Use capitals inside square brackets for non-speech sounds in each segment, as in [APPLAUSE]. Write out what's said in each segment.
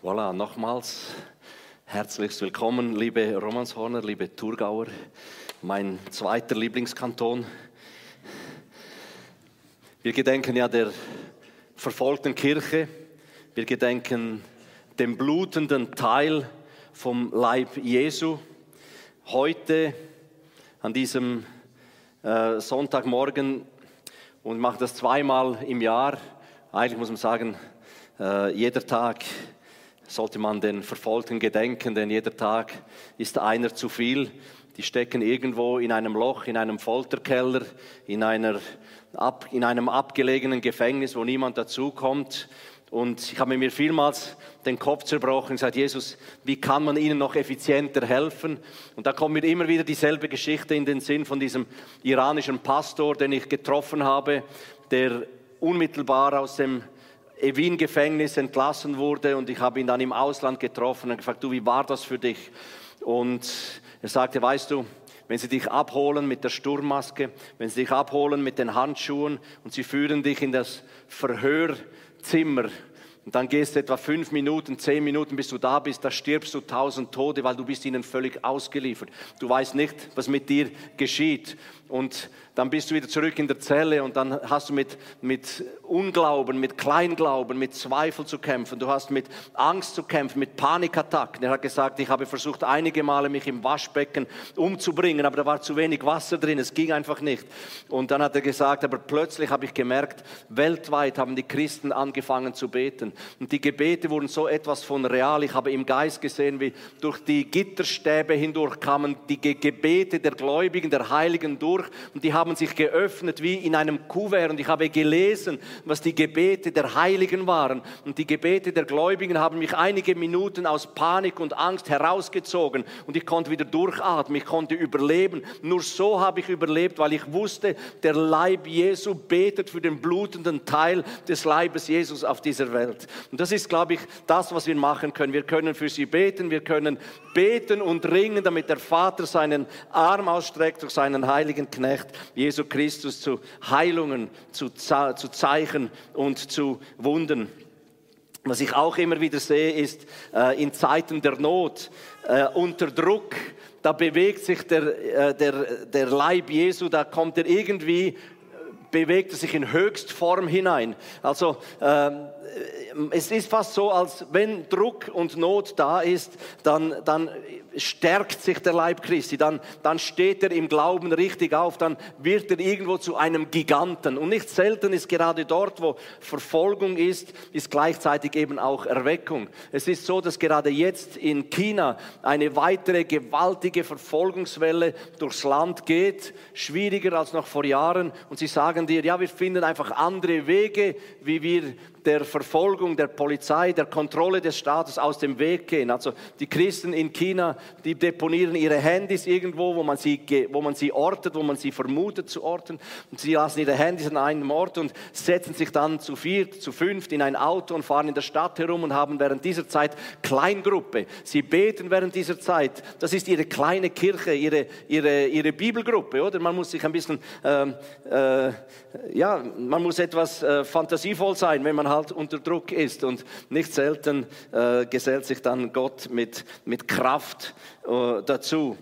Voilà, nochmals herzlichst willkommen, liebe Romanshorner, liebe Thurgauer, mein zweiter Lieblingskanton. Wir gedenken ja der verfolgten Kirche, wir gedenken dem blutenden Teil vom Leib Jesu. Heute an diesem äh, Sonntagmorgen und mache das zweimal im Jahr. Eigentlich muss man sagen, äh, jeder Tag sollte man den Verfolgten gedenken, denn jeder Tag ist einer zu viel. Die stecken irgendwo in einem Loch, in einem Folterkeller, in, einer, in einem abgelegenen Gefängnis, wo niemand dazukommt. Und ich habe mir vielmals den Kopf zerbrochen und gesagt, Jesus, wie kann man ihnen noch effizienter helfen? Und da kommt mir immer wieder dieselbe Geschichte in den Sinn von diesem iranischen Pastor, den ich getroffen habe, der unmittelbar aus dem Wien-Gefängnis entlassen wurde und ich habe ihn dann im Ausland getroffen und gefragt, du, wie war das für dich? Und er sagte, weißt du, wenn sie dich abholen mit der Sturmmaske, wenn sie dich abholen mit den Handschuhen und sie führen dich in das Verhörzimmer, und dann gehst du etwa fünf Minuten, zehn Minuten, bis du da bist, da stirbst du tausend Tode, weil du bist ihnen völlig ausgeliefert. Du weißt nicht, was mit dir geschieht. Und dann bist du wieder zurück in der Zelle und dann hast du mit, mit Unglauben, mit Kleinglauben, mit Zweifel zu kämpfen. Du hast mit Angst zu kämpfen, mit Panikattacken. Er hat gesagt, ich habe versucht einige Male mich im Waschbecken umzubringen, aber da war zu wenig Wasser drin, es ging einfach nicht. Und dann hat er gesagt, aber plötzlich habe ich gemerkt, weltweit haben die Christen angefangen zu beten. Und die Gebete wurden so etwas von real. Ich habe im Geist gesehen, wie durch die Gitterstäbe hindurch kamen die Gebete der Gläubigen, der Heiligen durch und die haben sich geöffnet wie in einem Kuvert und ich habe gelesen, was die Gebete der Heiligen waren. Und die Gebete der Gläubigen haben mich einige Minuten aus Panik und Angst herausgezogen und ich konnte wieder durchatmen, ich konnte überleben. Nur so habe ich überlebt, weil ich wusste, der Leib Jesu betet für den blutenden Teil des Leibes Jesus auf dieser Welt. Und das ist, glaube ich, das, was wir machen können. Wir können für sie beten, wir können beten und ringen, damit der Vater seinen Arm ausstreckt durch seinen heiligen Knecht Jesu Christus zu Heilungen, zu, zu Zeichen und zu Wunden. Was ich auch immer wieder sehe, ist äh, in Zeiten der Not, äh, unter Druck, da bewegt sich der, äh, der, der Leib Jesu, da kommt er irgendwie, bewegt er sich in Höchstform hinein. Also ähm, es ist fast so, als wenn Druck und Not da ist, dann, dann stärkt sich der Leib Christi, dann, dann steht er im Glauben richtig auf, dann wird er irgendwo zu einem Giganten. Und nicht selten ist gerade dort, wo Verfolgung ist, ist gleichzeitig eben auch Erweckung. Es ist so, dass gerade jetzt in China eine weitere gewaltige Verfolgungswelle durchs Land geht, schwieriger als noch vor Jahren. Und sie sagen dir, ja, wir finden einfach andere Wege, wie wir der Verfolgung der Polizei, der Kontrolle des Staates aus dem Weg gehen. Also die Christen in China, die deponieren ihre Handys irgendwo, wo man sie, wo man sie ortet, wo man sie vermutet zu orten. Und sie lassen ihre Handys an einem Ort und setzen sich dann zu viert, zu fünft in ein Auto und fahren in der Stadt herum und haben während dieser Zeit Kleingruppe. Sie beten während dieser Zeit. Das ist ihre kleine Kirche, ihre, ihre, ihre Bibelgruppe, oder? Man muss sich ein bisschen, äh, äh, ja, man muss etwas äh, fantasievoll sein, wenn man halt unter Druck ist. Und nicht selten äh, gesellt sich dann Gott mit, mit Kraft äh, dazu.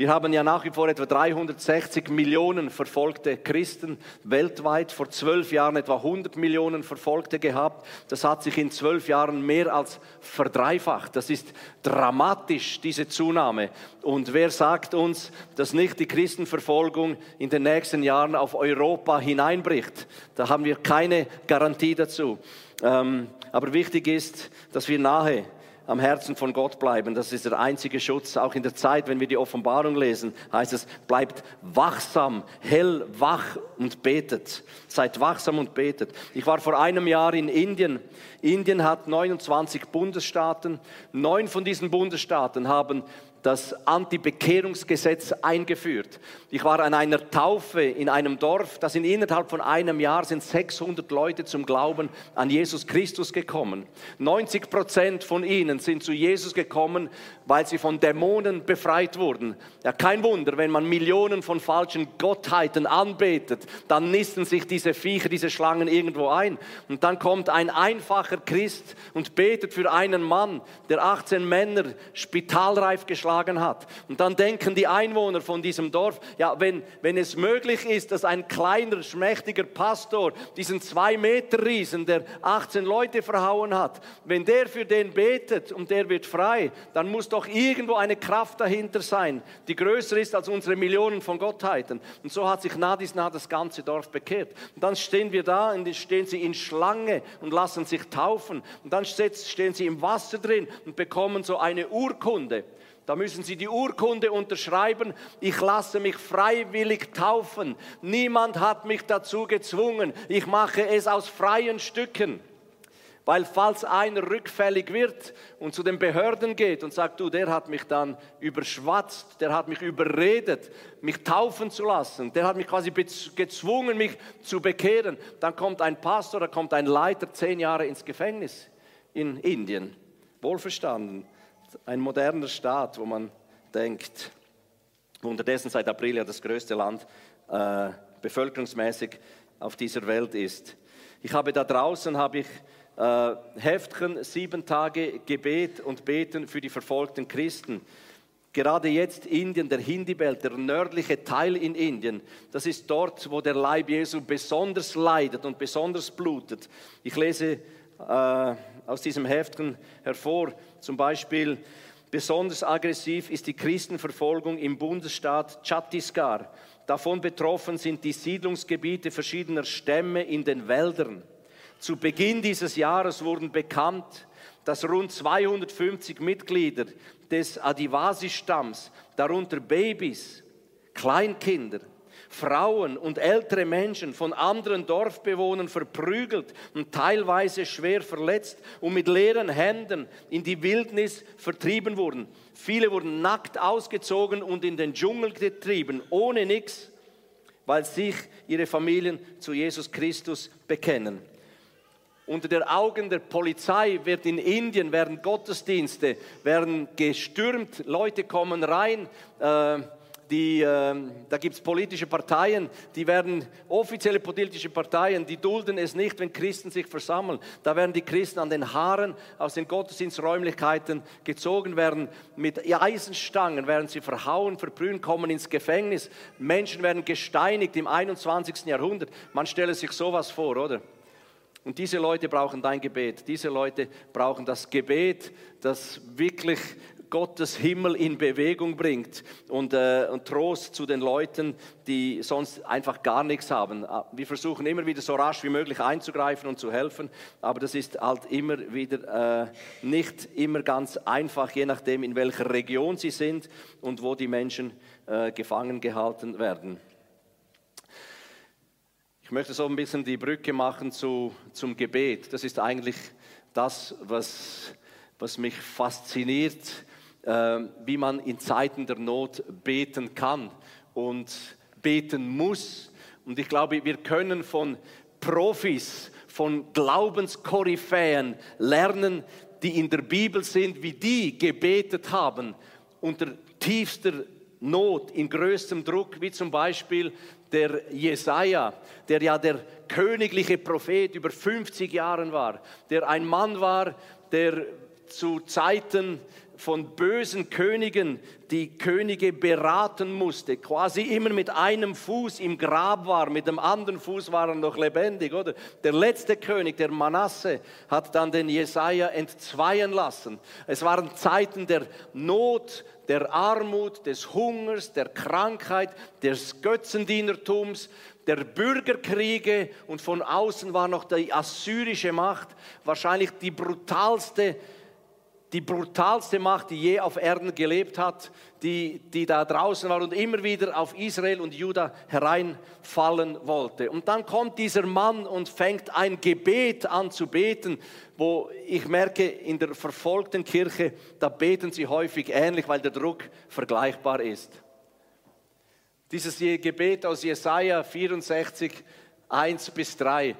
Wir haben ja nach wie vor etwa 360 Millionen verfolgte Christen weltweit, vor zwölf Jahren etwa 100 Millionen Verfolgte gehabt. Das hat sich in zwölf Jahren mehr als verdreifacht. Das ist dramatisch, diese Zunahme. Und wer sagt uns, dass nicht die Christenverfolgung in den nächsten Jahren auf Europa hineinbricht? Da haben wir keine Garantie dazu. Ähm, aber wichtig ist, dass wir nahe am Herzen von Gott bleiben. Das ist der einzige Schutz. Auch in der Zeit, wenn wir die Offenbarung lesen, heißt es, bleibt wachsam, hell, wach und betet. Seid wachsam und betet. Ich war vor einem Jahr in Indien. Indien hat 29 Bundesstaaten. Neun von diesen Bundesstaaten haben das Anti-Bekehrungsgesetz eingeführt. Ich war an einer Taufe in einem Dorf, da sind innerhalb von einem Jahr sind 600 Leute zum Glauben an Jesus Christus gekommen. 90 Prozent von ihnen sind zu Jesus gekommen, weil sie von Dämonen befreit wurden. Ja, kein Wunder, wenn man Millionen von falschen Gottheiten anbetet, dann nisten sich diese Viecher, diese Schlangen irgendwo ein. Und dann kommt ein einfacher Christ und betet für einen Mann, der 18 Männer spitalreif geschlagen geschlagen hat. Und dann denken die Einwohner von diesem Dorf, ja, wenn, wenn es möglich ist, dass ein kleiner, schmächtiger Pastor diesen zwei Meter Riesen, der 18 Leute verhauen hat, wenn der für den betet und der wird frei, dann muss doch irgendwo eine Kraft dahinter sein, die größer ist als unsere Millionen von Gottheiten. Und so hat sich nah dies nah das ganze Dorf bekehrt. Und dann stehen wir da und stehen sie in Schlange und lassen sich taufen. Und dann stehen sie im Wasser drin und bekommen so eine Urkunde. Da müssen Sie die Urkunde unterschreiben. Ich lasse mich freiwillig taufen. Niemand hat mich dazu gezwungen. Ich mache es aus freien Stücken. Weil falls einer rückfällig wird und zu den Behörden geht und sagt, du, der hat mich dann überschwatzt, der hat mich überredet, mich taufen zu lassen, der hat mich quasi gezwungen, mich zu bekehren, dann kommt ein Pastor, da kommt ein Leiter zehn Jahre ins Gefängnis in Indien. Wohlverstanden ein moderner Staat, wo man denkt, unterdessen seit April ja das größte Land äh, bevölkerungsmäßig auf dieser Welt ist. Ich habe da draußen habe ich äh, Heftchen sieben Tage Gebet und Beten für die verfolgten Christen. Gerade jetzt Indien, der Hindi-Belt, der nördliche Teil in Indien, das ist dort, wo der Leib Jesu besonders leidet und besonders blutet. Ich lese äh, aus diesem Heftchen hervor, zum Beispiel, besonders aggressiv ist die Christenverfolgung im Bundesstaat Chhattisgarh. Davon betroffen sind die Siedlungsgebiete verschiedener Stämme in den Wäldern. Zu Beginn dieses Jahres wurden bekannt, dass rund 250 Mitglieder des Adivasi-Stamms, darunter Babys, Kleinkinder, Frauen und ältere Menschen von anderen Dorfbewohnern verprügelt und teilweise schwer verletzt und mit leeren Händen in die Wildnis vertrieben wurden. Viele wurden nackt ausgezogen und in den Dschungel getrieben, ohne nichts, weil sich ihre Familien zu Jesus Christus bekennen. Unter den Augen der Polizei wird in Indien, werden Gottesdienste, werden gestürmt, Leute kommen rein, äh, die, äh, da gibt es politische Parteien, die werden, offizielle politische Parteien, die dulden es nicht, wenn Christen sich versammeln. Da werden die Christen an den Haaren aus den Gottesdiensträumlichkeiten gezogen werden, mit Eisenstangen werden sie verhauen, verbrühen, kommen ins Gefängnis. Menschen werden gesteinigt im 21. Jahrhundert. Man stelle sich sowas vor, oder? Und diese Leute brauchen dein Gebet. Diese Leute brauchen das Gebet, das wirklich Gottes Himmel in Bewegung bringt und, äh, und Trost zu den Leuten, die sonst einfach gar nichts haben. Ah, wir versuchen immer wieder so rasch wie möglich einzugreifen und zu helfen, aber das ist halt immer wieder äh, nicht immer ganz einfach, je nachdem, in welcher Region sie sind und wo die Menschen äh, gefangen gehalten werden. Ich möchte so ein bisschen die Brücke machen zu, zum Gebet. Das ist eigentlich das, was, was mich fasziniert wie man in Zeiten der Not beten kann und beten muss. Und ich glaube, wir können von Profis, von Glaubenskoryphäen lernen, die in der Bibel sind, wie die gebetet haben unter tiefster Not, in größtem Druck, wie zum Beispiel der Jesaja, der ja der königliche Prophet über 50 Jahren war, der ein Mann war, der zu Zeiten von bösen Königen die Könige beraten musste, quasi immer mit einem Fuß im Grab war, mit dem anderen Fuß war er noch lebendig, oder? Der letzte König, der Manasse, hat dann den Jesaja entzweien lassen. Es waren Zeiten der Not, der Armut, des Hungers, der Krankheit, des Götzendienertums, der Bürgerkriege und von außen war noch die assyrische Macht, wahrscheinlich die brutalste die brutalste Macht, die je auf Erden gelebt hat, die, die da draußen war und immer wieder auf Israel und Juda hereinfallen wollte. Und dann kommt dieser Mann und fängt ein Gebet an zu beten, wo ich merke, in der verfolgten Kirche, da beten sie häufig ähnlich, weil der Druck vergleichbar ist. Dieses Gebet aus Jesaja 64, 1 bis 3.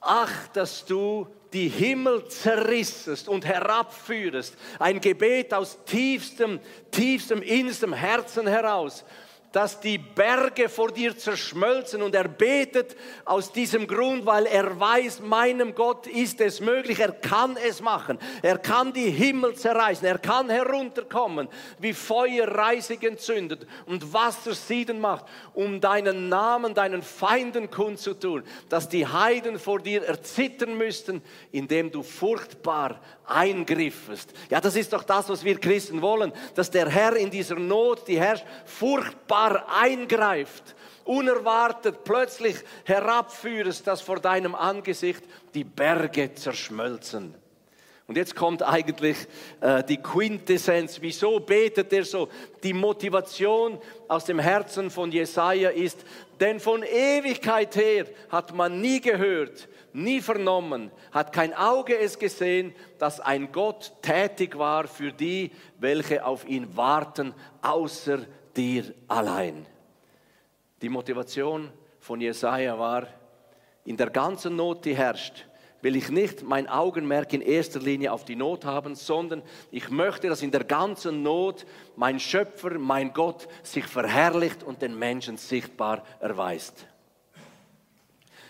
Ach, dass du die Himmel zerrissest und herabführest. Ein Gebet aus tiefstem, tiefstem, innerstem Herzen heraus dass die Berge vor dir zerschmelzen und er betet aus diesem Grund, weil er weiß, meinem Gott ist es möglich, er kann es machen, er kann die Himmel zerreißen, er kann herunterkommen, wie Feuer reisig entzündet und Wasser sieden macht, um deinen Namen, deinen Feinden kundzutun, dass die Heiden vor dir erzittern müssten, indem du furchtbar eingriffest. Ja, das ist doch das, was wir Christen wollen, dass der Herr in dieser Not, die herrscht, furchtbar eingreift, unerwartet plötzlich herabführest, dass vor deinem Angesicht die Berge zerschmelzen. Und jetzt kommt eigentlich äh, die Quintessenz. Wieso betet er so? Die Motivation aus dem Herzen von Jesaja ist, denn von Ewigkeit her hat man nie gehört, nie vernommen, hat kein Auge es gesehen, dass ein Gott tätig war für die, welche auf ihn warten, außer dir allein. Die Motivation von Jesaja war, in der ganzen Not, die herrscht, will ich nicht mein Augenmerk in erster Linie auf die Not haben, sondern ich möchte, dass in der ganzen Not mein Schöpfer, mein Gott sich verherrlicht und den Menschen sichtbar erweist.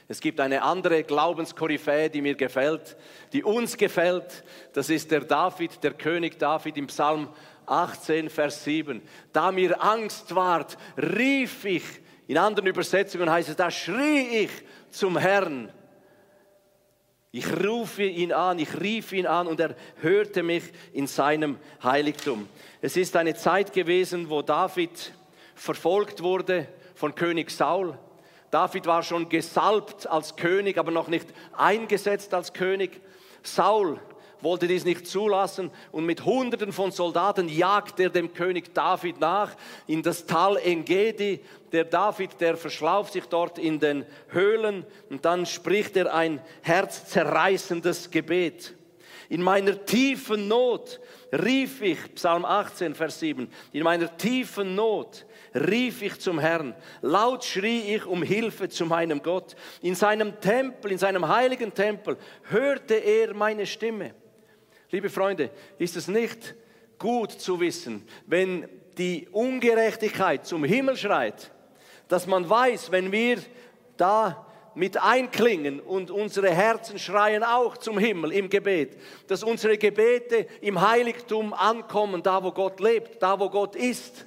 Es gibt eine andere Glaubenskoryphäe, die mir gefällt, die uns gefällt. Das ist der David, der König David im Psalm 18, Vers 7. Da mir Angst ward, rief ich, in anderen Übersetzungen heißt es, da schrie ich zum Herrn ich rufe ihn an, ich rief ihn an und er hörte mich in seinem Heiligtum. Es ist eine Zeit gewesen, wo David verfolgt wurde von König Saul. David war schon gesalbt als König, aber noch nicht eingesetzt als König. Saul wollte dies nicht zulassen und mit Hunderten von Soldaten jagt er dem König David nach in das Tal Engedi. Der David, der verschlauft sich dort in den Höhlen und dann spricht er ein herzzerreißendes Gebet. In meiner tiefen Not rief ich, Psalm 18, Vers 7, in meiner tiefen Not rief ich zum Herrn. Laut schrie ich um Hilfe zu meinem Gott. In seinem Tempel, in seinem heiligen Tempel, hörte er meine Stimme. Liebe Freunde, ist es nicht gut zu wissen, wenn die Ungerechtigkeit zum Himmel schreit, dass man weiß, wenn wir da mit einklingen und unsere Herzen schreien auch zum Himmel im Gebet, dass unsere Gebete im Heiligtum ankommen, da wo Gott lebt, da wo Gott ist,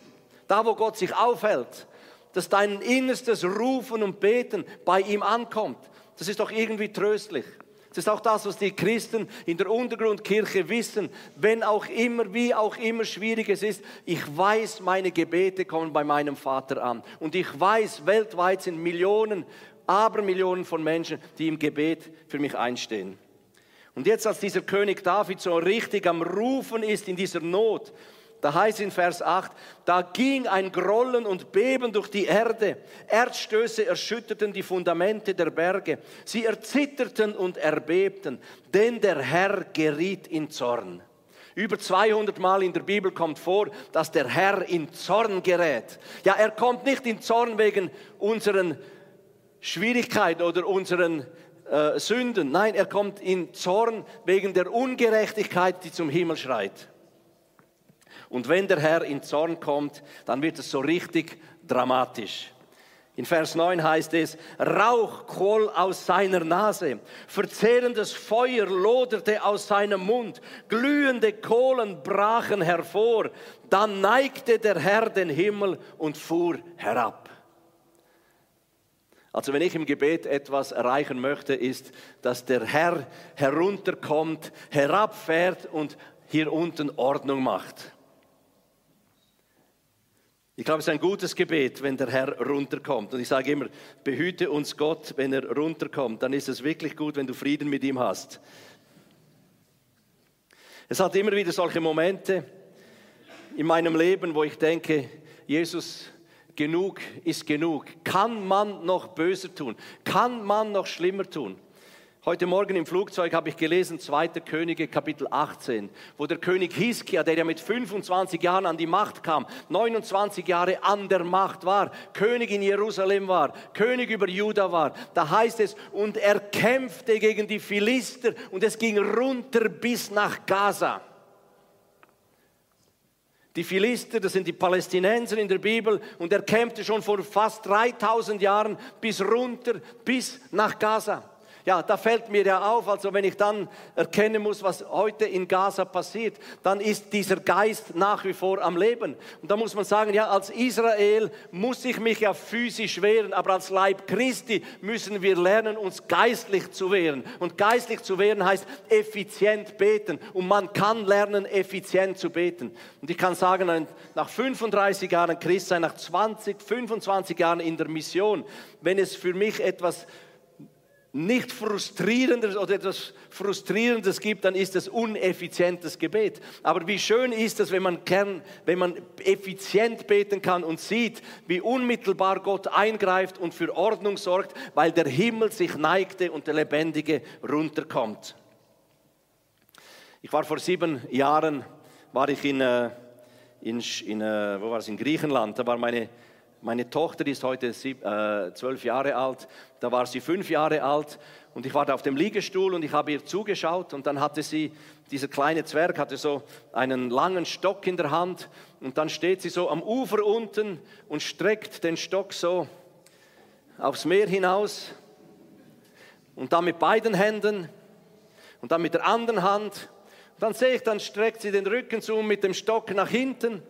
da wo Gott sich aufhält, dass dein innerstes Rufen und Beten bei ihm ankommt. Das ist doch irgendwie tröstlich. Das ist auch das, was die Christen in der Untergrundkirche wissen. Wenn auch immer, wie auch immer schwierig es ist, ich weiß, meine Gebete kommen bei meinem Vater an. Und ich weiß, weltweit sind Millionen, Abermillionen von Menschen, die im Gebet für mich einstehen. Und jetzt, als dieser König David so richtig am Rufen ist in dieser Not, da heißt in Vers 8, da ging ein Grollen und Beben durch die Erde. Erdstöße erschütterten die Fundamente der Berge. Sie erzitterten und erbebten, denn der Herr geriet in Zorn. Über 200 Mal in der Bibel kommt vor, dass der Herr in Zorn gerät. Ja, er kommt nicht in Zorn wegen unseren Schwierigkeiten oder unseren äh, Sünden. Nein, er kommt in Zorn wegen der Ungerechtigkeit, die zum Himmel schreit. Und wenn der Herr in Zorn kommt, dann wird es so richtig dramatisch. In Vers 9 heißt es, Rauch quoll aus seiner Nase, verzehrendes Feuer loderte aus seinem Mund, glühende Kohlen brachen hervor, dann neigte der Herr den Himmel und fuhr herab. Also wenn ich im Gebet etwas erreichen möchte, ist, dass der Herr herunterkommt, herabfährt und hier unten Ordnung macht. Ich glaube, es ist ein gutes Gebet, wenn der Herr runterkommt. Und ich sage immer, behüte uns Gott, wenn er runterkommt. Dann ist es wirklich gut, wenn du Frieden mit ihm hast. Es hat immer wieder solche Momente in meinem Leben, wo ich denke, Jesus, genug ist genug. Kann man noch böser tun? Kann man noch schlimmer tun? Heute Morgen im Flugzeug habe ich gelesen, 2. Könige Kapitel 18, wo der König Hiskia, der ja mit 25 Jahren an die Macht kam, 29 Jahre an der Macht war, König in Jerusalem war, König über Juda war. Da heißt es, und er kämpfte gegen die Philister und es ging runter bis nach Gaza. Die Philister, das sind die Palästinenser in der Bibel, und er kämpfte schon vor fast 3000 Jahren bis runter, bis nach Gaza. Ja, da fällt mir ja auf, also wenn ich dann erkennen muss, was heute in Gaza passiert, dann ist dieser Geist nach wie vor am Leben. Und da muss man sagen, ja, als Israel muss ich mich ja physisch wehren, aber als Leib Christi müssen wir lernen, uns geistlich zu wehren. Und geistlich zu wehren heißt effizient beten. Und man kann lernen, effizient zu beten. Und ich kann sagen, nach 35 Jahren Christsein, nach 20, 25 Jahren in der Mission, wenn es für mich etwas nicht frustrierendes oder etwas Frustrierendes gibt, dann ist es uneffizientes Gebet. Aber wie schön ist es, wenn man, kann, wenn man effizient beten kann und sieht, wie unmittelbar Gott eingreift und für Ordnung sorgt, weil der Himmel sich neigte und der Lebendige runterkommt. Ich war vor sieben Jahren, war ich in, äh, in, in, äh, wo war es, in Griechenland, da war meine meine Tochter ist heute äh, zwölf Jahre alt, da war sie fünf Jahre alt und ich war da auf dem Liegestuhl und ich habe ihr zugeschaut und dann hatte sie, dieser kleine Zwerg hatte so einen langen Stock in der Hand und dann steht sie so am Ufer unten und streckt den Stock so aufs Meer hinaus und dann mit beiden Händen und dann mit der anderen Hand. Dann sehe ich, dann streckt sie den Rücken zu mit dem Stock nach hinten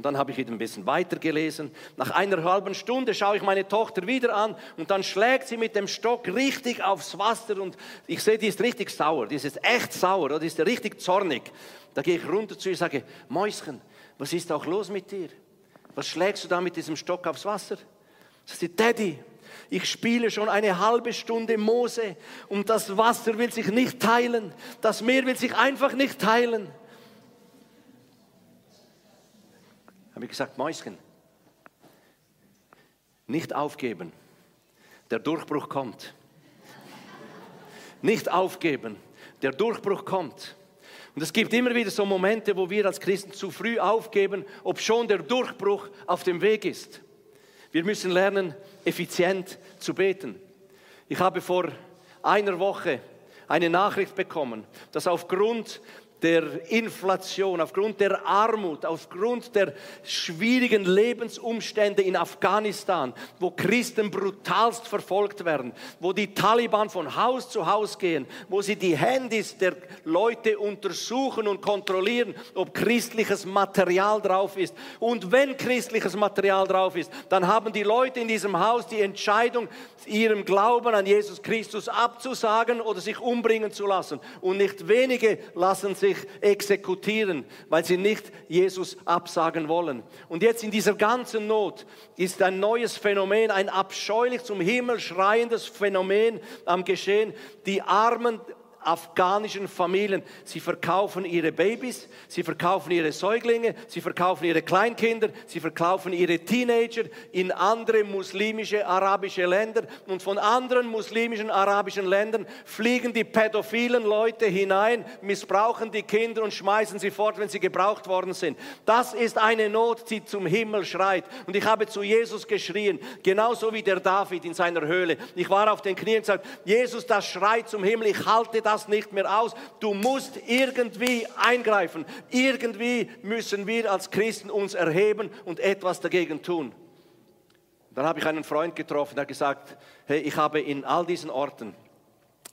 und dann habe ich wieder ein bisschen weitergelesen. Nach einer halben Stunde schaue ich meine Tochter wieder an und dann schlägt sie mit dem Stock richtig aufs Wasser und ich sehe, die ist richtig sauer, die ist echt sauer, oder? die ist richtig zornig. Da gehe ich runter zu ihr und sage, Mäuschen, was ist auch los mit dir? Was schlägst du da mit diesem Stock aufs Wasser? Sie sagt, Daddy, ich spiele schon eine halbe Stunde Mose und das Wasser will sich nicht teilen, das Meer will sich einfach nicht teilen. Habe ich gesagt, Mäuschen, nicht aufgeben. Der Durchbruch kommt. Nicht aufgeben. Der Durchbruch kommt. Und es gibt immer wieder so Momente, wo wir als Christen zu früh aufgeben, ob schon der Durchbruch auf dem Weg ist. Wir müssen lernen, effizient zu beten. Ich habe vor einer Woche eine Nachricht bekommen, dass aufgrund der Inflation, aufgrund der Armut, aufgrund der schwierigen Lebensumstände in Afghanistan, wo Christen brutalst verfolgt werden, wo die Taliban von Haus zu Haus gehen, wo sie die Handys der Leute untersuchen und kontrollieren, ob christliches Material drauf ist. Und wenn christliches Material drauf ist, dann haben die Leute in diesem Haus die Entscheidung, ihrem Glauben an Jesus Christus abzusagen oder sich umbringen zu lassen. Und nicht wenige lassen sich exekutieren, weil sie nicht Jesus absagen wollen. Und jetzt in dieser ganzen Not ist ein neues Phänomen, ein abscheulich zum Himmel schreiendes Phänomen am Geschehen. Die Armen afghanischen Familien. Sie verkaufen ihre Babys, sie verkaufen ihre Säuglinge, sie verkaufen ihre Kleinkinder, sie verkaufen ihre Teenager in andere muslimische arabische Länder. Und von anderen muslimischen arabischen Ländern fliegen die pädophilen Leute hinein, missbrauchen die Kinder und schmeißen sie fort, wenn sie gebraucht worden sind. Das ist eine Not, die zum Himmel schreit. Und ich habe zu Jesus geschrien, genauso wie der David in seiner Höhle. Ich war auf den Knien und gesagt, Jesus, das schreit zum Himmel, ich halte das das nicht mehr aus. Du musst irgendwie eingreifen. Irgendwie müssen wir als Christen uns erheben und etwas dagegen tun. Dann habe ich einen Freund getroffen, der gesagt, hey, ich habe in all diesen Orten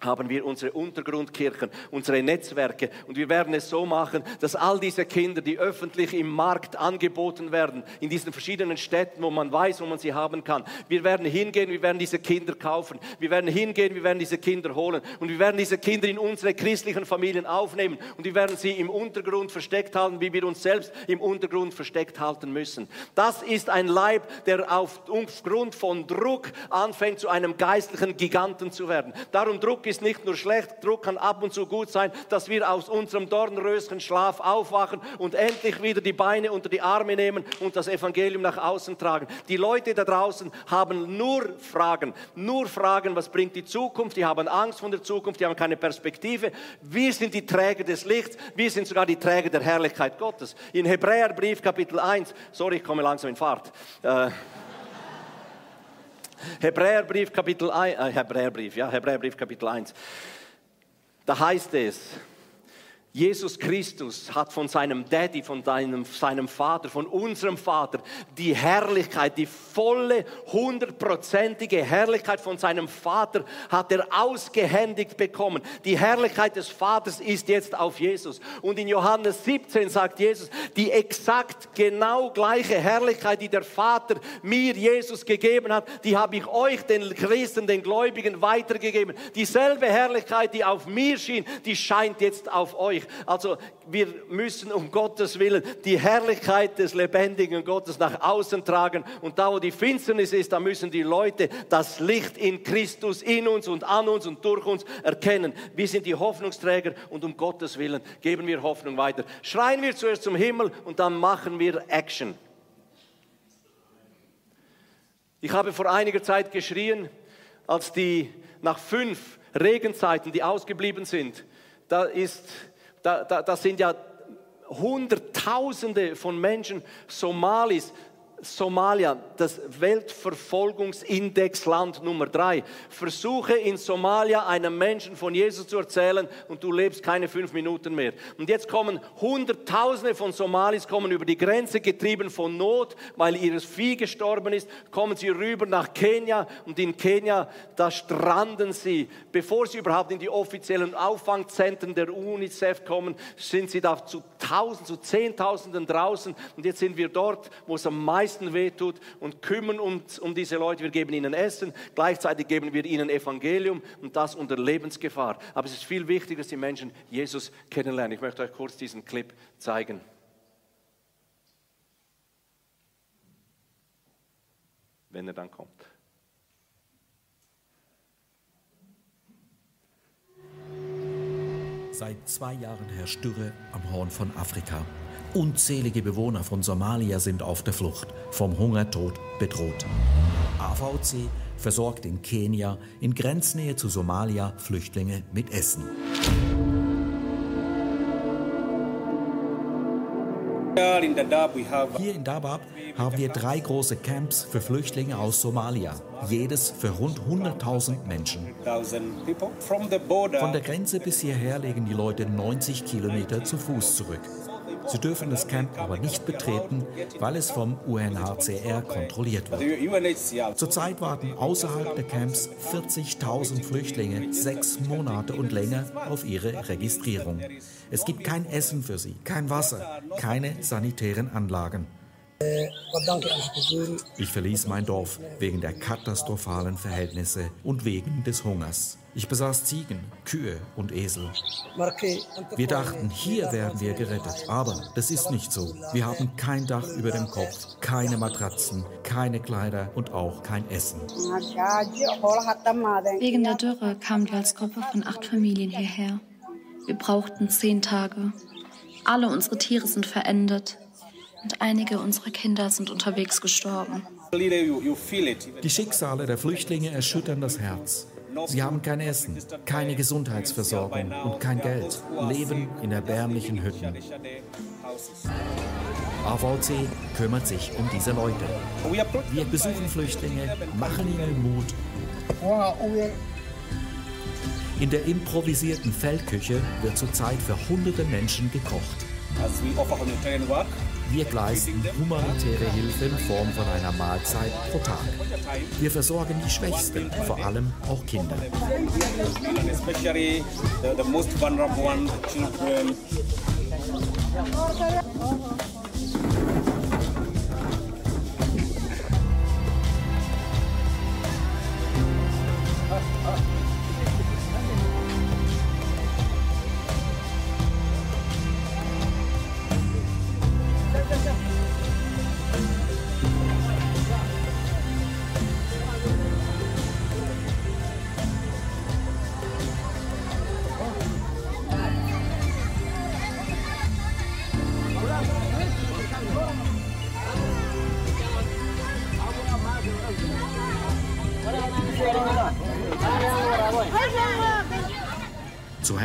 haben wir unsere Untergrundkirchen, unsere Netzwerke und wir werden es so machen, dass all diese Kinder, die öffentlich im Markt angeboten werden, in diesen verschiedenen Städten, wo man weiß, wo man sie haben kann, wir werden hingehen, wir werden diese Kinder kaufen, wir werden hingehen, wir werden diese Kinder holen und wir werden diese Kinder in unsere christlichen Familien aufnehmen und wir werden sie im Untergrund versteckt halten, wie wir uns selbst im Untergrund versteckt halten müssen. Das ist ein Leib, der aufgrund von Druck anfängt, zu einem geistlichen Giganten zu werden. Darum Druck ist nicht nur schlecht, Druck kann ab und zu gut sein, dass wir aus unserem Dornröschen Schlaf aufwachen und endlich wieder die Beine unter die Arme nehmen und das Evangelium nach außen tragen. Die Leute da draußen haben nur Fragen, nur Fragen, was bringt die Zukunft, die haben Angst vor der Zukunft, die haben keine Perspektive. Wir sind die Träger des Lichts, wir sind sogar die Träger der Herrlichkeit Gottes. In Hebräerbrief Kapitel 1, sorry, ich komme langsam in Fahrt. Äh, Hebräerbrief Kapitel 1, äh, Hebräerbrief, ja, Hebräerbrief Kapitel 1. Da heißt es, Jesus Christus hat von seinem Daddy, von deinem, seinem Vater, von unserem Vater die Herrlichkeit, die volle, hundertprozentige Herrlichkeit von seinem Vater hat er ausgehändigt bekommen. Die Herrlichkeit des Vaters ist jetzt auf Jesus. Und in Johannes 17 sagt Jesus, die exakt genau gleiche Herrlichkeit, die der Vater mir, Jesus, gegeben hat, die habe ich euch, den Christen, den Gläubigen, weitergegeben. Dieselbe Herrlichkeit, die auf mir schien, die scheint jetzt auf euch. Also wir müssen um Gottes Willen die Herrlichkeit des lebendigen Gottes nach außen tragen. Und da, wo die Finsternis ist, da müssen die Leute das Licht in Christus in uns und an uns und durch uns erkennen. Wir sind die Hoffnungsträger und um Gottes Willen geben wir Hoffnung weiter. Schreien wir zuerst zum Himmel und dann machen wir Action. Ich habe vor einiger Zeit geschrien, als die nach fünf Regenzeiten, die ausgeblieben sind, da ist da, da, das sind ja Hunderttausende von Menschen, Somalis, Somalia, das Weltverfolgungsindexland Nummer drei. Versuche in Somalia einem Menschen von Jesus zu erzählen und du lebst keine fünf Minuten mehr. Und jetzt kommen Hunderttausende von Somalis kommen über die Grenze getrieben von Not, weil ihres Vieh gestorben ist, kommen sie rüber nach Kenia und in Kenia, da stranden sie. Bevor sie überhaupt in die offiziellen Auffangzentren der UNICEF kommen, sind sie da zu Tausenden, zu Zehntausenden draußen und jetzt sind wir dort, wo es am meisten meisten wehtut und kümmern uns um diese Leute. Wir geben ihnen Essen, gleichzeitig geben wir ihnen Evangelium und das unter Lebensgefahr. Aber es ist viel wichtiger, dass die Menschen Jesus kennenlernen. Ich möchte euch kurz diesen Clip zeigen. Wenn er dann kommt. Seit zwei Jahren herrscht Dürre am Horn von Afrika. Unzählige Bewohner von Somalia sind auf der Flucht, vom Hungertod bedroht. AVC versorgt in Kenia, in Grenznähe zu Somalia, Flüchtlinge mit Essen. Hier in Dabab haben wir drei große Camps für Flüchtlinge aus Somalia, jedes für rund 100.000 Menschen. Von der Grenze bis hierher legen die Leute 90 Kilometer zu Fuß zurück. Sie dürfen das Camp aber nicht betreten, weil es vom UNHCR kontrolliert wird. Zurzeit warten außerhalb der Camps 40.000 Flüchtlinge sechs Monate und länger auf ihre Registrierung. Es gibt kein Essen für sie, kein Wasser, keine sanitären Anlagen. Ich verließ mein Dorf wegen der katastrophalen Verhältnisse und wegen des Hungers. Ich besaß Ziegen, Kühe und Esel. Wir dachten, hier werden wir gerettet. Aber das ist nicht so. Wir haben kein Dach über dem Kopf, keine Matratzen, keine Kleider und auch kein Essen. Wegen der Dürre kamen wir als Gruppe von acht Familien hierher. Wir brauchten zehn Tage. Alle unsere Tiere sind verendet und einige unserer Kinder sind unterwegs gestorben. Die Schicksale der Flüchtlinge erschüttern das Herz. Sie haben kein Essen, keine Gesundheitsversorgung und kein Geld, leben in erbärmlichen Hütten. AVC kümmert sich um diese Leute. Wir besuchen Flüchtlinge, machen ihnen Mut. In der improvisierten Feldküche wird zurzeit für hunderte Menschen gekocht. Wir leisten humanitäre Hilfe in Form von einer Mahlzeit pro Tag. Wir versorgen die Schwächsten, vor allem auch Kinder.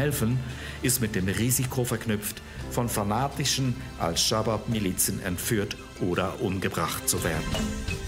Helfen ist mit dem Risiko verknüpft, von fanatischen Al-Shabaab-Milizen entführt oder umgebracht zu werden.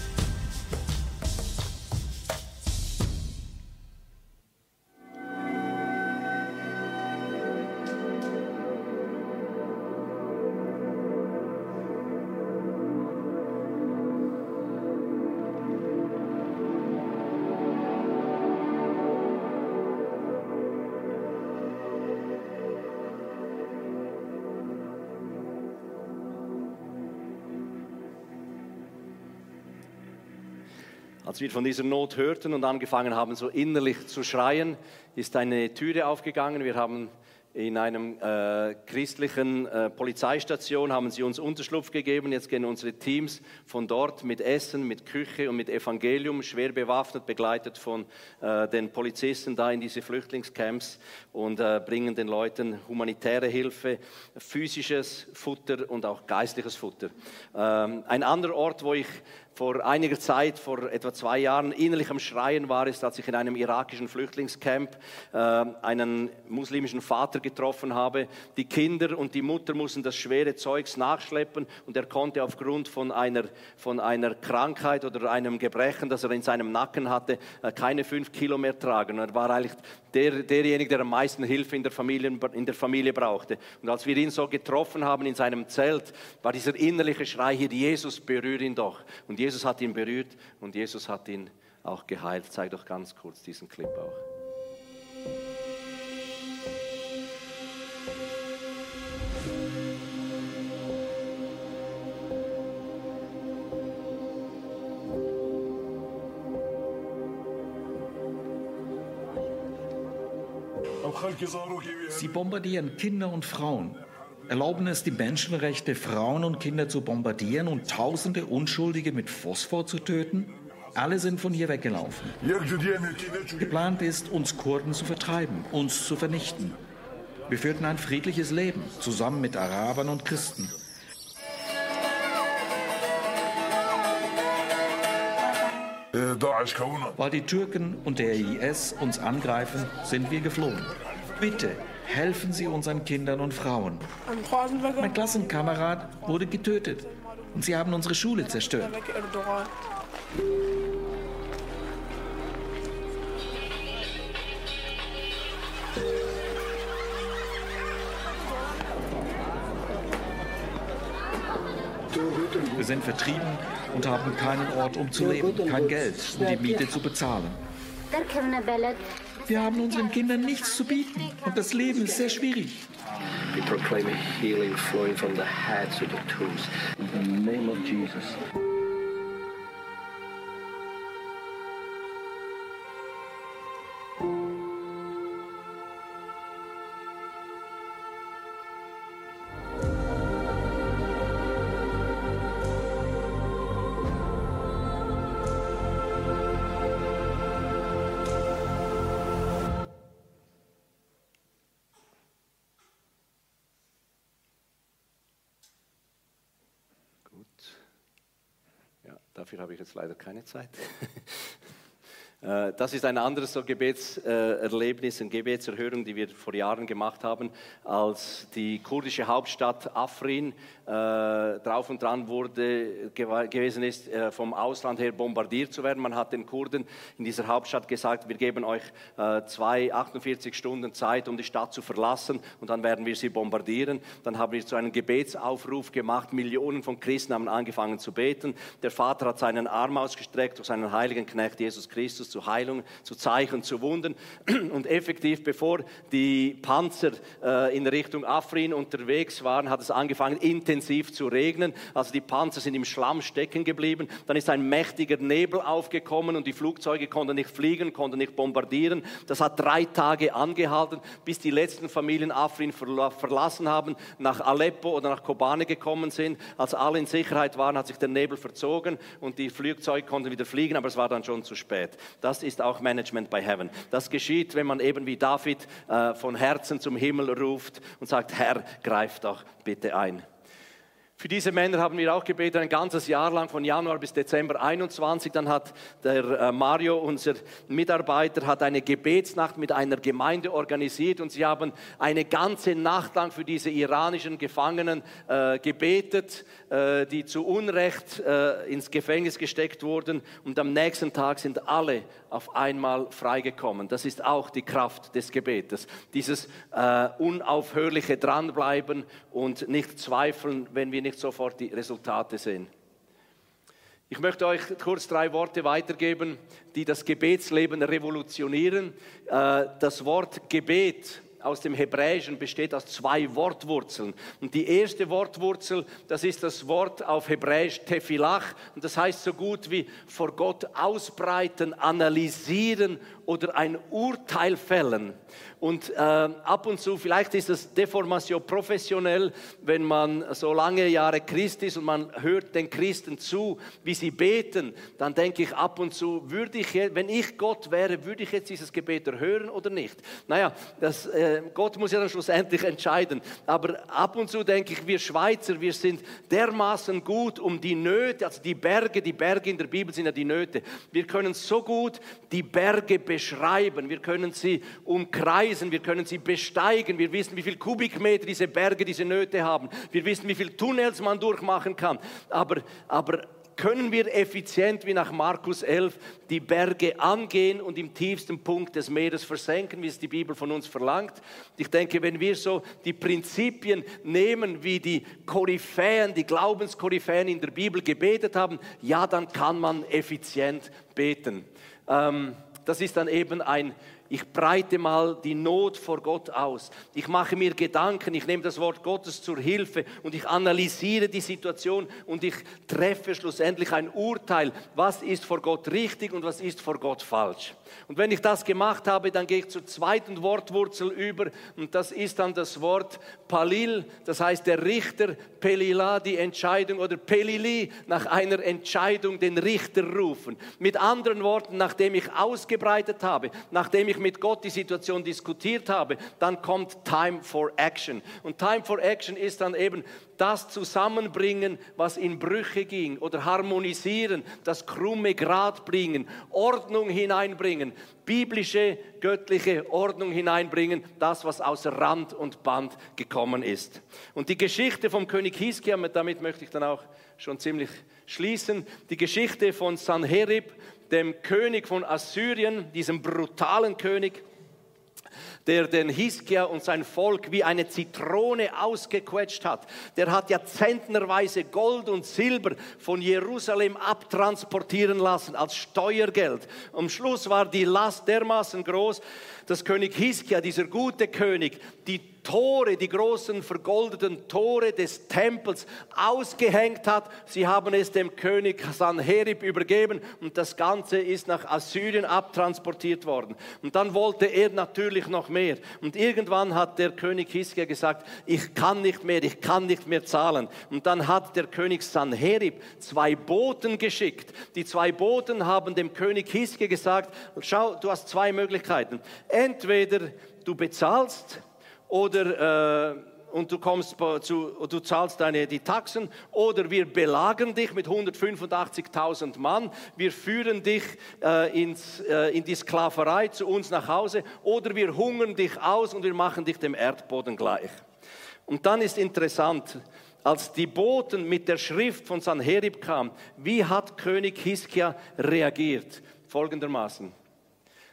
Als wir von dieser Not hörten und angefangen haben, so innerlich zu schreien, ist eine Türe aufgegangen. Wir haben in einem äh, christlichen äh, Polizeistation haben sie uns Unterschlupf gegeben. Jetzt gehen unsere Teams von dort mit Essen, mit Küche und mit Evangelium, schwer bewaffnet, begleitet von äh, den Polizisten da in diese Flüchtlingscamps und äh, bringen den Leuten humanitäre Hilfe, physisches Futter und auch geistliches Futter. Ähm, ein anderer Ort, wo ich vor einiger Zeit, vor etwa zwei Jahren, innerlich am Schreien war, ist, als ich in einem irakischen Flüchtlingscamp äh, einen muslimischen Vater getroffen habe. Die Kinder und die Mutter mussten das schwere Zeugs nachschleppen und er konnte aufgrund von einer, von einer Krankheit oder einem Gebrechen, das er in seinem Nacken hatte, äh, keine fünf Kilo mehr tragen. Er war eigentlich der, derjenige, der am meisten Hilfe in der, Familie, in der Familie brauchte. Und als wir ihn so getroffen haben in seinem Zelt, war dieser innerliche Schrei hier, Jesus, berühre ihn doch. Und Jesus hat ihn berührt und Jesus hat ihn auch geheilt. Zeig doch ganz kurz diesen Clip auch. Sie bombardieren Kinder und Frauen, erlauben es die Menschenrechte, Frauen und Kinder zu bombardieren und tausende Unschuldige mit Phosphor zu töten? Alle sind von hier weggelaufen. Geplant ist, uns Kurden zu vertreiben, uns zu vernichten. Wir führten ein friedliches Leben, zusammen mit Arabern und Christen. Weil die Türken und der IS uns angreifen, sind wir geflohen. Bitte helfen Sie unseren Kindern und Frauen. Mein Klassenkamerad wurde getötet und Sie haben unsere Schule zerstört. Wir sind vertrieben und haben keinen Ort, um zu leben, kein Geld, um die Miete zu bezahlen. Wir haben unseren Kindern nichts zu bieten und das Leben ist sehr schwierig. We proclaim healing flowing from the head to the toes. In the name of Jesus. Dafür habe ich jetzt leider keine Zeit. [LAUGHS] Äh, das ist ein anderes so Gebetserlebnis, eine Gebetserhörung, die wir vor Jahren gemacht haben, als die kurdische Hauptstadt Afrin äh, drauf und dran wurde, gewesen ist, äh, vom Ausland her bombardiert zu werden. Man hat den Kurden in dieser Hauptstadt gesagt, wir geben euch äh, zwei 48 Stunden Zeit, um die Stadt zu verlassen und dann werden wir sie bombardieren. Dann haben wir so einen Gebetsaufruf gemacht. Millionen von Christen haben angefangen zu beten. Der Vater hat seinen Arm ausgestreckt durch seinen heiligen Knecht Jesus Christus zu Heilung, zu Zeichen, zu Wunden. [CLEARS THROAT] Und effektiv, bevor die Panzer äh, in Richtung Afrin unterwegs waren, hat es angefangen, intensiv zu regnen. Also die Panzer sind im Schlamm stecken geblieben. Dann ist ein mächtiger Nebel aufgekommen und die Flugzeuge konnten nicht fliegen, konnten nicht bombardieren. Das hat drei Tage angehalten, bis die letzten Familien Afrin verlassen haben, nach Aleppo oder nach Kobane gekommen sind. Als alle in Sicherheit waren, hat sich der Nebel verzogen und die Flugzeuge konnten wieder fliegen, aber es war dann schon zu spät. Das ist auch Management by Heaven. Das geschieht, wenn man eben wie David äh, von Herzen zum Himmel ruft und sagt, Herr, greif doch bitte ein. Für diese Männer haben wir auch gebetet, ein ganzes Jahr lang, von Januar bis Dezember 21. Dann hat der äh, Mario, unser Mitarbeiter, hat eine Gebetsnacht mit einer Gemeinde organisiert und sie haben eine ganze Nacht lang für diese iranischen Gefangenen äh, gebetet, äh, die zu Unrecht äh, ins Gefängnis gesteckt wurden. Und am nächsten Tag sind alle auf einmal freigekommen. Das ist auch die Kraft des Gebetes. Dieses äh, unaufhörliche Dranbleiben und nicht zweifeln, wenn wir nicht sofort die Resultate sehen. Ich möchte euch kurz drei Worte weitergeben, die das Gebetsleben revolutionieren. Äh, das Wort Gebet aus dem Hebräischen besteht aus zwei Wortwurzeln. Und die erste Wortwurzel, das ist das Wort auf Hebräisch Tefilach. Und das heißt so gut wie vor Gott ausbreiten, analysieren oder ein Urteil fällen. Und äh, ab und zu, vielleicht ist das Deformation professionell, wenn man so lange Jahre Christ ist und man hört den Christen zu, wie sie beten, dann denke ich ab und zu, würde ich, wenn ich Gott wäre, würde ich jetzt dieses Gebet hören oder nicht? Naja, das, äh, Gott muss ja dann schlussendlich entscheiden. Aber ab und zu denke ich, wir Schweizer, wir sind dermaßen gut um die Nöte, also die Berge, die Berge in der Bibel sind ja die Nöte. Wir können so gut die Berge beschreiben, wir können sie umkreisen, wir können sie besteigen, wir wissen, wie viel Kubikmeter diese Berge, diese Nöte haben, wir wissen, wie viele Tunnels man durchmachen kann. Aber, aber können wir effizient wie nach Markus 11 die Berge angehen und im tiefsten Punkt des Meeres versenken, wie es die Bibel von uns verlangt. Ich denke, wenn wir so die Prinzipien nehmen, wie die Koryphäen, die Glaubenskoryphäen in der Bibel gebetet haben, ja, dann kann man effizient beten. Ähm, das ist dann eben ein ich breite mal die Not vor Gott aus. Ich mache mir Gedanken, ich nehme das Wort Gottes zur Hilfe und ich analysiere die Situation und ich treffe schlussendlich ein Urteil, was ist vor Gott richtig und was ist vor Gott falsch. Und wenn ich das gemacht habe, dann gehe ich zur zweiten Wortwurzel über und das ist dann das Wort Palil, das heißt der Richter, Pelila, die Entscheidung oder Pelili, nach einer Entscheidung den Richter rufen. Mit anderen Worten, nachdem ich ausgebreitet habe, nachdem ich mit Gott die Situation diskutiert habe, dann kommt Time for Action. Und Time for Action ist dann eben das zusammenbringen, was in Brüche ging oder harmonisieren, das krumme Grad bringen, Ordnung hineinbringen, biblische, göttliche Ordnung hineinbringen, das, was außer Rand und Band gekommen ist. Und die Geschichte vom König Hiskia, damit möchte ich dann auch schon ziemlich schließen, die Geschichte von Sanherib, dem König von Assyrien, diesem brutalen König, der den Hiskia und sein Volk wie eine Zitrone ausgequetscht hat. Der hat ja zentnerweise Gold und Silber von Jerusalem abtransportieren lassen als Steuergeld. Am Schluss war die Last dermaßen groß, dass König Hiskia, dieser gute König, die Tore, die großen vergoldeten Tore des Tempels ausgehängt hat. Sie haben es dem König Sanherib übergeben und das Ganze ist nach Assyrien abtransportiert worden. Und dann wollte er natürlich noch mehr. Und irgendwann hat der König Hiskia gesagt, ich kann nicht mehr, ich kann nicht mehr zahlen. Und dann hat der König Sanherib zwei Boten geschickt. Die zwei Boten haben dem König Hiskia gesagt, schau, du hast zwei Möglichkeiten. Entweder du bezahlst oder äh, und du kommst zu, du zahlst deine die Taxen oder wir belagen dich mit 185.000 Mann, wir führen dich äh, ins, äh, in die Sklaverei zu uns nach Hause oder wir hungern dich aus und wir machen dich dem Erdboden gleich. Und dann ist interessant, als die Boten mit der Schrift von Sanherib kamen, wie hat König Hiskia reagiert? Folgendermaßen.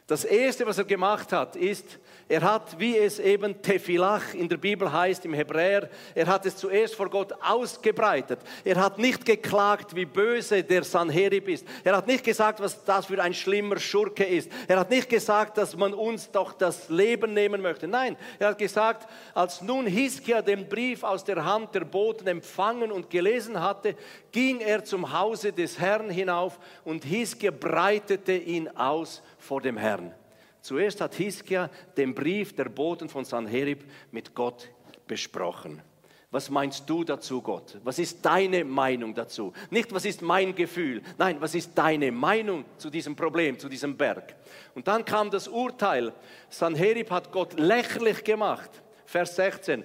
Das erste, was er gemacht hat, ist, er hat, wie es eben Tefilach in der Bibel heißt, im Hebräer, er hat es zuerst vor Gott ausgebreitet. Er hat nicht geklagt, wie böse der Sanherib ist. Er hat nicht gesagt, was das für ein schlimmer Schurke ist. Er hat nicht gesagt, dass man uns doch das Leben nehmen möchte. Nein, er hat gesagt, als nun Hiskia den Brief aus der Hand der Boten empfangen und gelesen hatte, ging er zum Hause des Herrn hinauf und Hiskia breitete ihn aus vor dem Herrn. Zuerst hat Hiskia den Brief der Boten von Sanherib mit Gott besprochen. Was meinst du dazu, Gott? Was ist deine Meinung dazu? Nicht, was ist mein Gefühl? Nein, was ist deine Meinung zu diesem Problem, zu diesem Berg? Und dann kam das Urteil. Sanherib hat Gott lächerlich gemacht. Vers 16.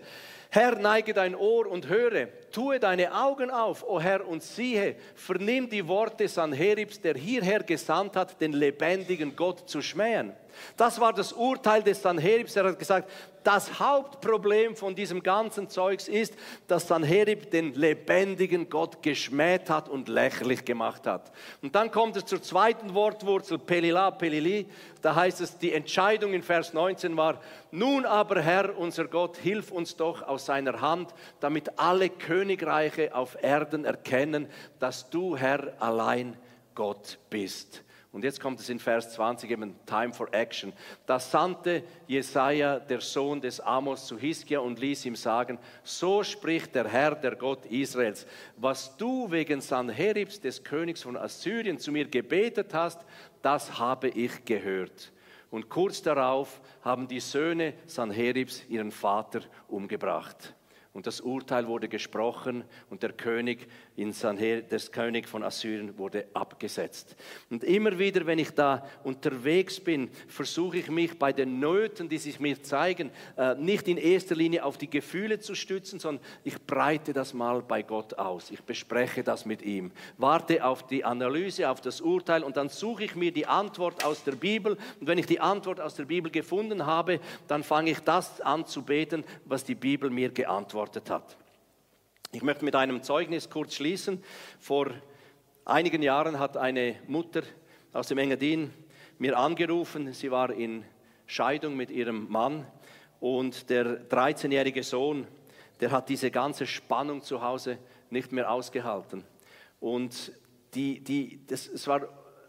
Herr, neige dein Ohr und höre, tue deine Augen auf, o Herr, und siehe, vernimm die Worte Sanheribs, der hierher gesandt hat, den lebendigen Gott zu schmähen. Das war das Urteil des Sanheribs. Er hat gesagt, das Hauptproblem von diesem ganzen Zeugs ist, dass Sanherib den lebendigen Gott geschmäht hat und lächerlich gemacht hat. Und dann kommt es zur zweiten Wortwurzel, Pelila, Pelili. Da heißt es, die Entscheidung in Vers 19 war, nun aber Herr, unser Gott, hilf uns doch aus seiner Hand, damit alle Königreiche auf Erden erkennen, dass du Herr allein Gott bist. Und jetzt kommt es in Vers 20 eben Time for Action. Da sandte Jesaja, der Sohn des Amos, zu Hiskia und ließ ihm sagen: So spricht der Herr, der Gott Israels: Was du wegen Sanheribs, des Königs von Assyrien, zu mir gebetet hast, das habe ich gehört. Und kurz darauf haben die Söhne Sanheribs ihren Vater umgebracht. Und das Urteil wurde gesprochen und der König in Sanher, des König von Assyrien wurde abgesetzt. Und immer wieder, wenn ich da unterwegs bin, versuche ich mich bei den Nöten, die sich mir zeigen, äh, nicht in erster Linie auf die Gefühle zu stützen, sondern ich breite das mal bei Gott aus. Ich bespreche das mit ihm. Warte auf die Analyse, auf das Urteil und dann suche ich mir die Antwort aus der Bibel. Und wenn ich die Antwort aus der Bibel gefunden habe, dann fange ich das an zu beten, was die Bibel mir geantwortet hat. Ich möchte mit einem Zeugnis kurz schließen. Vor einigen Jahren hat eine Mutter aus dem Engadin mir angerufen. Sie war in Scheidung mit ihrem Mann und der 13-jährige Sohn, der hat diese ganze Spannung zu Hause nicht mehr ausgehalten. Und die, die, das, es war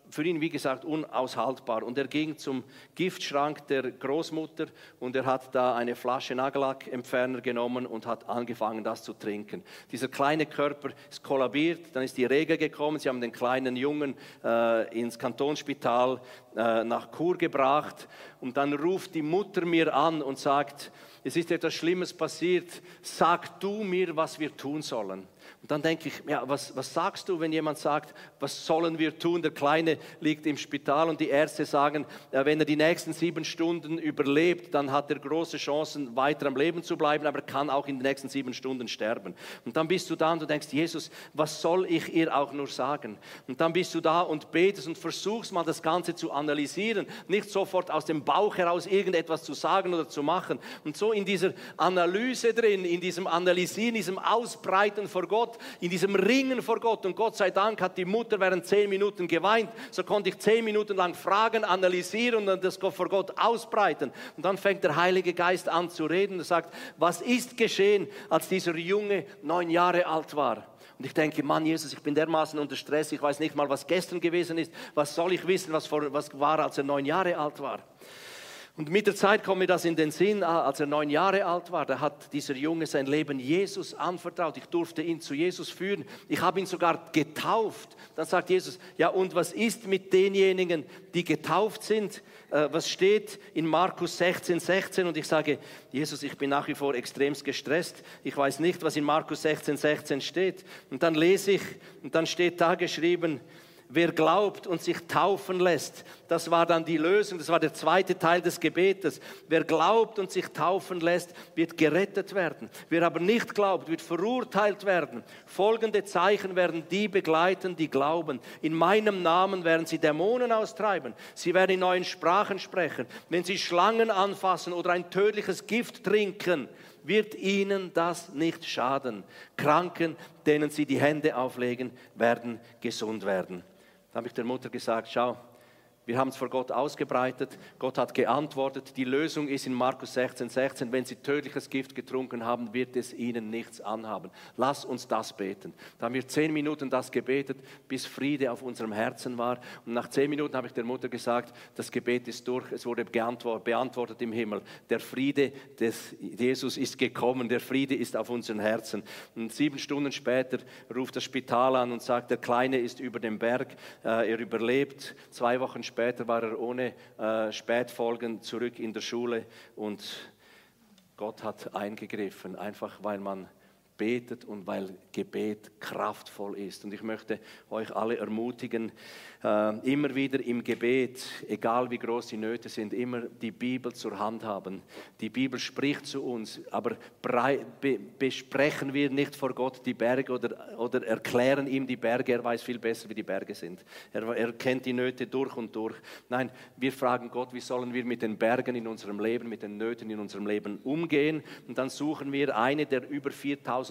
für ihn, wie gesagt, unaushaltbar. Und er ging zum Giftschrank der Großmutter und er hat da eine Flasche Nagellackentferner genommen und hat angefangen, das zu trinken. Dieser kleine Körper ist kollabiert, dann ist die Rege gekommen, sie haben den kleinen Jungen äh, ins Kantonsspital äh, nach Chur gebracht und dann ruft die Mutter mir an und sagt, es ist etwas Schlimmes passiert, sag du mir, was wir tun sollen. Und dann denke ich, ja, was, was sagst du, wenn jemand sagt, was sollen wir tun? Der Kleine liegt im Spital und die Ärzte sagen, äh, wenn er die nächsten sieben Stunden überlebt, dann hat er große Chancen, weiter am Leben zu bleiben, aber kann auch in den nächsten sieben Stunden sterben. Und dann bist du da und du denkst, Jesus, was soll ich ihr auch nur sagen? Und dann bist du da und betest und versuchst mal das Ganze zu analysieren, nicht sofort aus dem Bauch heraus irgendetwas zu sagen oder zu machen. Und so in dieser Analyse drin, in diesem Analysieren, diesem Ausbreiten vor Gott, Gott, in diesem Ringen vor Gott. Und Gott sei Dank hat die Mutter während zehn Minuten geweint. So konnte ich zehn Minuten lang Fragen analysieren und dann das vor Gott ausbreiten. Und dann fängt der Heilige Geist an zu reden und sagt, was ist geschehen, als dieser Junge neun Jahre alt war? Und ich denke, Mann, Jesus, ich bin dermaßen unter Stress, ich weiß nicht mal, was gestern gewesen ist. Was soll ich wissen, was, vor, was war, als er neun Jahre alt war? Und mit der Zeit kommt mir das in den Sinn, ah, als er neun Jahre alt war, da hat dieser Junge sein Leben Jesus anvertraut. Ich durfte ihn zu Jesus führen. Ich habe ihn sogar getauft. Dann sagt Jesus, ja und was ist mit denjenigen, die getauft sind? Äh, was steht in Markus 16, 16? Und ich sage, Jesus, ich bin nach wie vor extremst gestresst. Ich weiß nicht, was in Markus 16, 16 steht. Und dann lese ich und dann steht da geschrieben, Wer glaubt und sich taufen lässt, das war dann die Lösung, das war der zweite Teil des Gebetes. Wer glaubt und sich taufen lässt, wird gerettet werden. Wer aber nicht glaubt, wird verurteilt werden. Folgende Zeichen werden die begleiten, die glauben. In meinem Namen werden sie Dämonen austreiben. Sie werden in neuen Sprachen sprechen. Wenn sie Schlangen anfassen oder ein tödliches Gift trinken, wird ihnen das nicht schaden. Kranken, denen sie die Hände auflegen, werden gesund werden. Da habe ich der Mutter gesagt, schau, wir haben es vor Gott ausgebreitet. Gott hat geantwortet. Die Lösung ist in Markus 16, 16. Wenn sie tödliches Gift getrunken haben, wird es ihnen nichts anhaben. Lass uns das beten. Da haben wir zehn Minuten das gebetet, bis Friede auf unserem Herzen war. Und nach zehn Minuten habe ich der Mutter gesagt, das Gebet ist durch. Es wurde beantwortet im Himmel. Der Friede des Jesus ist gekommen. Der Friede ist auf unseren Herzen. Und sieben Stunden später ruft das Spital an und sagt, der Kleine ist über dem Berg. Äh, er überlebt. Zwei Wochen später Später war er ohne äh, Spätfolgen zurück in der Schule und Gott hat eingegriffen, einfach weil man betet und weil Gebet kraftvoll ist. Und ich möchte euch alle ermutigen, äh, immer wieder im Gebet, egal wie groß die Nöte sind, immer die Bibel zur Hand haben. Die Bibel spricht zu uns, aber besprechen wir nicht vor Gott die Berge oder, oder erklären ihm die Berge. Er weiß viel besser, wie die Berge sind. Er, er kennt die Nöte durch und durch. Nein, wir fragen Gott, wie sollen wir mit den Bergen in unserem Leben, mit den Nöten in unserem Leben umgehen? Und dann suchen wir eine der über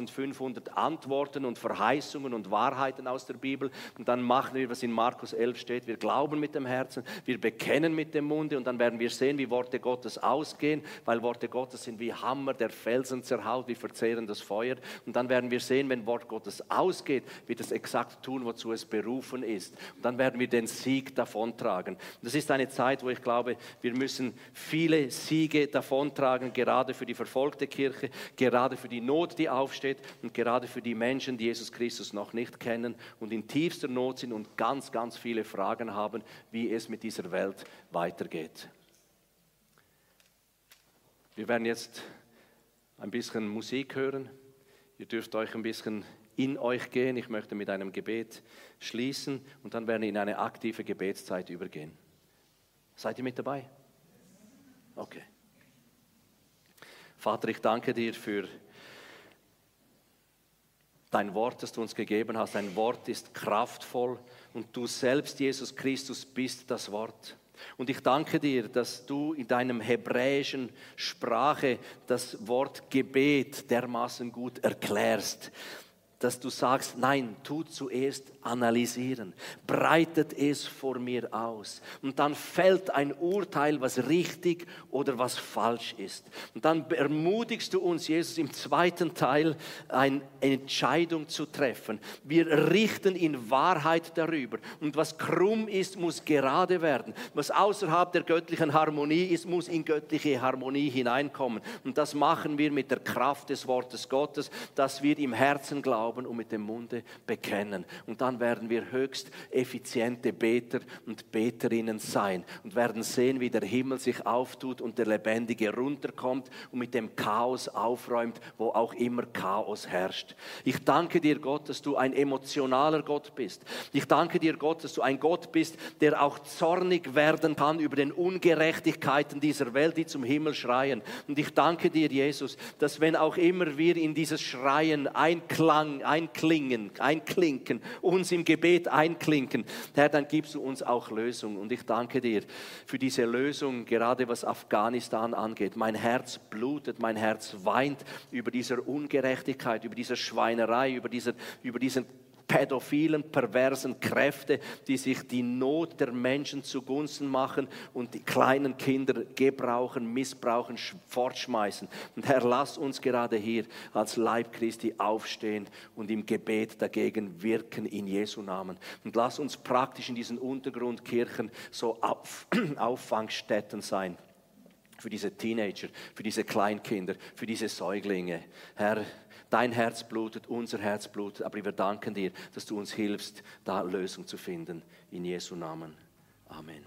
4500 Antworten und Verheißungen und Wahrheiten aus der Bibel. Und dann machen wir, was in Markus 11 steht. Wir glauben mit dem Herzen, wir bekennen mit dem Munde und dann werden wir sehen, wie Worte Gottes ausgehen, weil Worte Gottes sind wie Hammer, der Felsen zerhaut, wie verzehrendes Feuer. Und dann werden wir sehen, wenn Wort Gottes ausgeht, wird es exakt tun, wozu es berufen ist. Und dann werden wir den Sieg davontragen. Das ist eine Zeit, wo ich glaube, wir müssen viele Siege davontragen, gerade für die verfolgte Kirche, gerade für die Not, die aufsteht und gerade für die Menschen, die Jesus Christus noch nicht kennen und in tiefster Not sind und ganz, ganz viele Fragen haben, wie es mit dieser Welt weitergeht. Wir werden jetzt ein bisschen Musik hören. Ihr dürft euch ein bisschen in euch gehen. Ich möchte mit einem Gebet schließen und dann werden wir in eine aktive Gebetszeit übergehen. Seid ihr mit dabei? Okay. Vater, ich danke dir für dein Wort, das du uns gegeben hast. Dein Wort ist kraftvoll und du selbst, Jesus Christus, bist das Wort. Und ich danke dir, dass du in deinem hebräischen Sprache das Wort Gebet dermaßen gut erklärst, dass du sagst, nein, tu zuerst analysieren, breitet es vor mir aus und dann fällt ein Urteil, was richtig oder was falsch ist. Und dann ermutigst du uns, Jesus, im zweiten Teil eine Entscheidung zu treffen. Wir richten in Wahrheit darüber und was krumm ist, muss gerade werden. Was außerhalb der göttlichen Harmonie ist, muss in göttliche Harmonie hineinkommen. Und das machen wir mit der Kraft des Wortes Gottes, dass wir im Herzen glauben und mit dem Munde bekennen. Und dann werden wir höchst effiziente Beter und Beterinnen sein und werden sehen, wie der Himmel sich auftut und der Lebendige runterkommt und mit dem Chaos aufräumt, wo auch immer Chaos herrscht. Ich danke dir, Gott, dass du ein emotionaler Gott bist. Ich danke dir, Gott, dass du ein Gott bist, der auch zornig werden kann über den Ungerechtigkeiten dieser Welt, die zum Himmel schreien. Und ich danke dir, Jesus, dass wenn auch immer wir in dieses Schreien Einklang, Einklingen, einklinken, uns im Gebet einklinken, Herr, dann gibst du uns auch Lösung. Und ich danke dir für diese Lösung, gerade was Afghanistan angeht. Mein Herz blutet, mein Herz weint über dieser Ungerechtigkeit, über diese Schweinerei, über, dieser, über diesen pädophilen, perversen Kräfte, die sich die Not der Menschen zugunsten machen und die kleinen Kinder gebrauchen, missbrauchen, fortschmeißen. Und Herr, lass uns gerade hier als Leib Christi aufstehen und im Gebet dagegen wirken in Jesu Namen. Und lass uns praktisch in diesen Untergrundkirchen so Auf [CLEARS THROAT] Auffangstätten sein für diese Teenager, für diese Kleinkinder, für diese Säuglinge. Herr, Dein Herz blutet, unser Herz blutet, aber wir danken dir, dass du uns hilfst, da Lösung zu finden. In Jesu Namen. Amen.